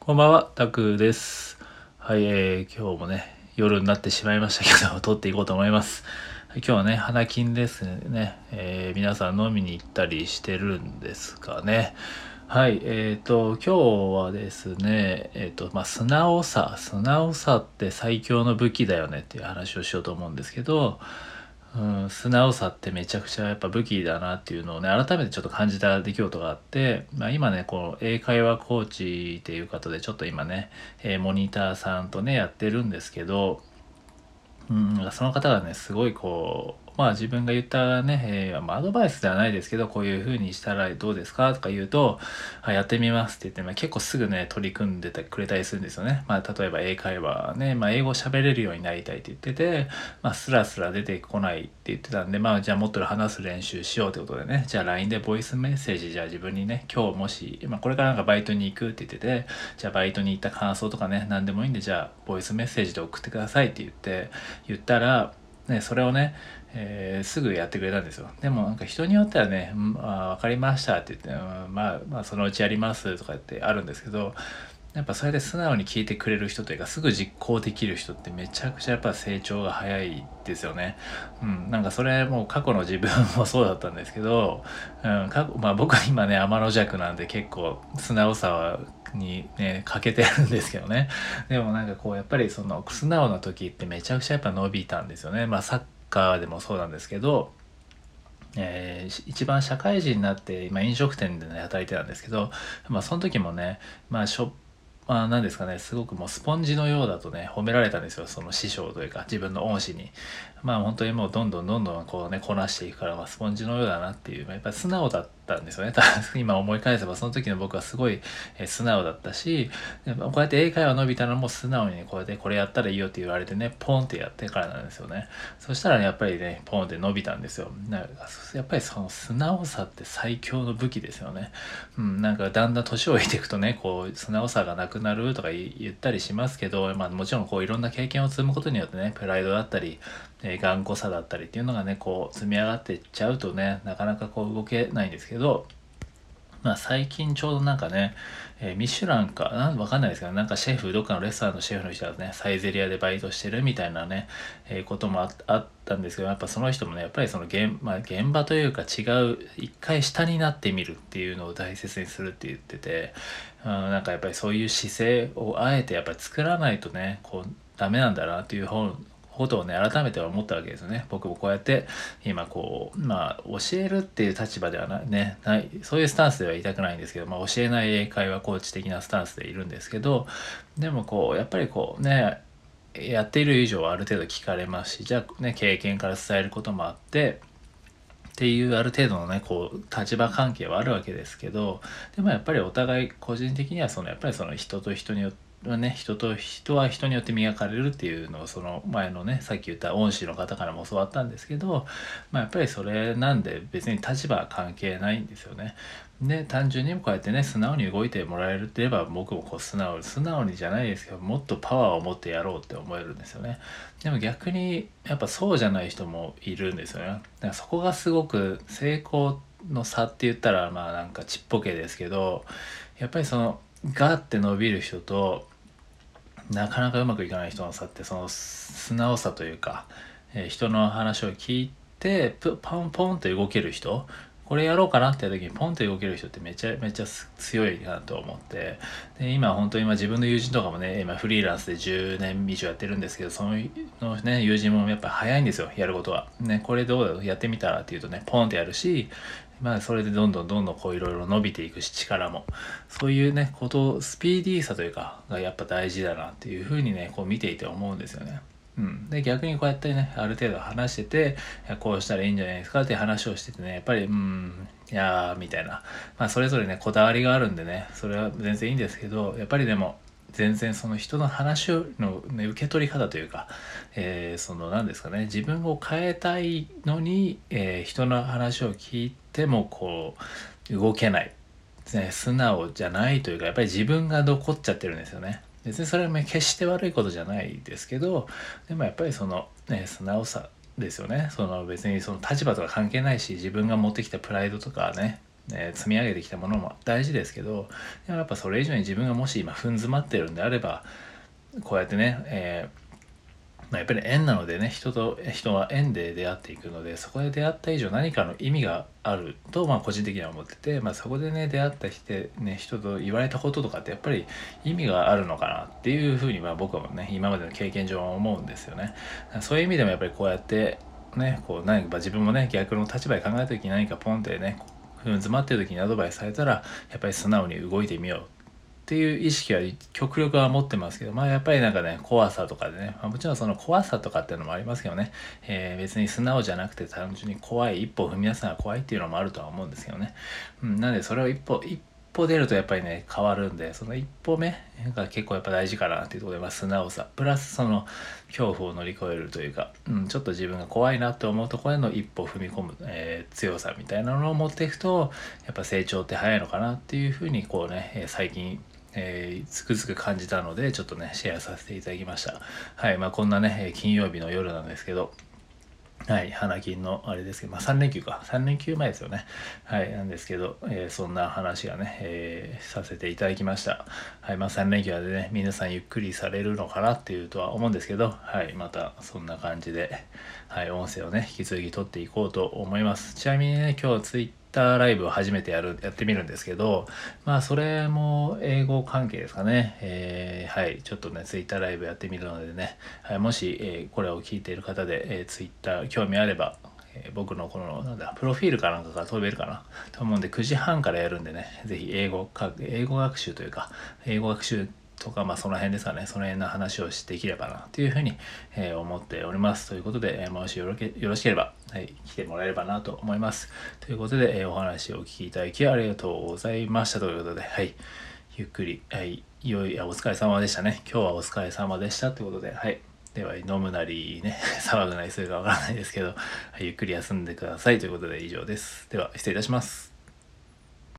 こんばんは、タクです。はい、えー、今日もね、夜になってしまいましたけど、撮っていこうと思います。今日はね、花金ですね。えー皆さん飲みに行ったりしてるんですかね。はい、えっ、と、今日はですね、えっ、と、まあ、素直さ、素直さって最強の武器だよねっていう話をしようと思うんですけど、うん、素直さってめちゃくちゃやっぱ武器だなっていうのをね改めてちょっと感じた出来事があって、まあ、今ねこう英会話コーチっていう方でちょっと今ね、えーモニターさんとねやってるんですけど、うん、その方がねすごいこうまあ自分が言ったね、えーま、アドバイスではないですけどこういう風にしたらどうですかとか言うと「あやってみます」って言って、まあ、結構すぐね取り組んでてくれたりするんですよね。まあ、例えば英会話ね、まあ、英語喋れるようになりたいって言ってて、まあ、スラスラ出てこないって言ってたんで、まあ、じゃあもっと話す練習しようってことでねじゃあ LINE でボイスメッセージじゃあ自分にね今日もし、まあ、これからなんかバイトに行くって言っててじゃあバイトに行った感想とかね何でもいいんでじゃあボイスメッセージで送ってくださいって言って言ったらね、それをね、えーすぐやってくれたんですよ。でもなんか人によってはね「うんあ分かりました」って言って、うんまあ、まあそのうちやります」とかってあるんですけどやっぱそれで素直に聞いてくれる人というかすぐ実行できる人ってめちゃくちゃやっぱ成長が早いですよね。うん、なんかそれもう過去の自分もそうだったんですけど、うん過去まあ、僕は今ね天の弱なんで結構素直さはにね欠けてるんですけどね。でもなんかこうやっぱりその素直な時ってめちゃくちゃやっぱ伸びたんですよね。まあサッカーでもそうなんですけどえー一番社会人になって今飲食店でね働いてたんですけど、まあ、その時もねまあしょまあ、なんですかねすごくもうスポンジのようだとね褒められたんですよ。その師匠というか自分の恩師に。まあ本当にもうどんどんどんどんこうねこなしていくから、まあ、スポンジのようだなっていう、まあやっぱり素直だったんですよね。今思い返せばその時の僕はすごい、え素直だったしこうやって英会話伸びたのも素直にこうやってこれやったらいいよって言われてねポンってやってからなんですよね。そしたらねやっぱりねポンって伸びたんですよ。なんかやっぱりその素直さって最強の武器ですよね。うんなんかだんだん年を置いていくとねこう素直さがなくなるとか言言ったりしますけど、まあ、もちろんこういろんな経験を積むことによってねプライドだったり、えー頑固さだったりっていうのがねこう積み上がってっちゃうとねなかなかこう動けないんですけどまあ、最近ちょうどなんかね、えーミシュランかな？んわかんないですけどなんかシェフどっかのレストランのシェフの人がねサイゼリアでバイトしてるみたいなね、えーこともああったんですけどやっぱその人もねやっぱりその現,、まあ、現場というか違う一回下になってみるっていうのを大切にするって言ってて、うん、なんかやっぱりそういう姿勢をあえてやっぱり作らないとねこうダメなんだなっていう本ことをね改めて思ったわけですよね。僕もこうやって今こうまあ教えるっていう立場ではないねないそういうスタンスでは言いたくないんですけど、まあ、教えない英会話コーチ的なスタンスでいるんですけどでもこうやっぱりこうねやっている以上はある程度聞かれますしじゃあね経験から伝えることもあってっていうある程度のねこう立場関係はあるわけですけどでもやっぱりお互い個人的にはそのやっぱりその人と人によってはね人と人は人によって磨かれるっていうのをその前のねさっき言った恩師の方からも教わったんですけど、まあ、やっぱりそれなんで別に立場は関係ないんですよね。で単純にこうやってね素直に動いてもらえるって言えば僕もこう素直に素直にじゃないですけどもっとパワーを持ってやろうって思えるんですよね。でも逆にやっぱそうじゃない人もいるんですよね。だからそこがすごく成功の差って言ったらまあなんかちっぽけですけどやっぱりそのガーって伸びる人となかなかうまくいかない人の差ってその素直さというか、えー人の話を聞いてプポンポンと動ける人これやろうかなって時にポンと動ける人ってめちゃめちゃ強いなと思ってで今本当に今自分の友人とかもね今フリーランスで10年以上やってるんですけどそのの、ね、友人もやっぱ早いんですよやることは。ね、これどうだろうやってみたらっていうとねポンってやるしまあそれでどんどんどんどんこういろいろ伸びていくし力も。そういうねことスピーディーさというかがやっぱ大事だなっていうふうにねこう見ていて思うんですよね。うん、で逆にこうやってねある程度話しててこうしたらいいんじゃないですかって話をしててねやっぱりうんいやーみたいな。まあそれぞれねこだわりがあるんでねそれは全然いいんですけどやっぱりでも全然その人の話の、ね、受け取り方というか、えーその何ですかね自分を変えたいのに、えー人の話を聞いてもこう動けない、ね、素直じゃないというかやっぱり自分が残っちゃってるんですよね。別にそれはね決して悪いことじゃないですけどでもやっぱりその、ね、素直さですよねその別にその立場とか関係ないし自分が持ってきたプライドとかねえー、積み上げてきたものも大事ですけどでもやっぱそれ以上に自分がもし今踏ん詰まってるんであればこうやってね、えーまあ、やっぱり縁なのでね人と人は縁で出会っていくのでそこで出会った以上何かの意味があると、まあ、個人的には思ってて、まあ、そこでね出会った人,、ね、人と言われたこととかってやっぱり意味があるのかなっていうふうにまあ僕はね今までの経験上は思うんですよね。そういう意味でもやっぱりこうやってねこう何か自分もね逆の立場で考えた時に何かポンってね詰まってる時にアドバイスされたらやっぱり素直に動いてみようっていう意識は極力は持ってますけど、まあやっぱりなんかね、怖さとかでね、まあ、もちろんその怖さとかっていうのもありますけどね、えー、別に素直じゃなくて単純に怖い、一歩踏み出すのは怖いっていうのもあるとは思うんですけどね。うん、なんでそれを一歩、一歩歩出るとやっぱりね、変わるんで、その一歩目が結構やっぱ大事かなっていうところで、まあ素直さ、プラスその恐怖を乗り越えるというか、うん、ちょっと自分が怖いなって思うところへの一歩踏み込む、えー、強さみたいなのを持っていくと、やっぱ成長って早いのかなっていうふうにこうね、最近えー、つくづく感じたので、ちょっとね、シェアさせていただきました。はい、まあこんなね、金曜日の夜なんですけど、はい、花金のあれですけど、まあ3連休か、3連休前ですよね。はい、なんですけど、えー、そんな話がね、えー、させていただきました。はい、まあ3連休はでね、皆さんゆっくりされるのかなっていうとは思うんですけど、はい、またそんな感じで、はい、音声をね、引き続き撮っていこうと思います。ちなみにね、今日ツイッターライブを初めてやる、やってみるんですけど、まあそれも英語関係ですかね。えー、はい、ちょっとね、ツイッターライブやってみるのでね、はい、もし、えー、これを聞いている方で、えー、ツイッター興味あれば、え僕のこの、なんだ、プロフィールかなんかが飛べるかな。と思うんで、9時半からやるんでね、是非英語、英語学習というか、英語学習とか、まあ、その辺ですかね、その辺の話をしていければな、というふうに、えー、思っております。ということで、えー、もしよろよろしければ、はい、来てもらえればなと思います。ということで、えー、お話をお聞きいただきありがとうございました。ということで、はい、ゆっくり、はい、良い、お疲れ様でしたね。今日はお疲れ様でした。ということで、はい。では、飲むなりね、騒ぐなりするかわからないですけど、はい、ゆっくり休んでください。ということで以上です。では、失礼いたします。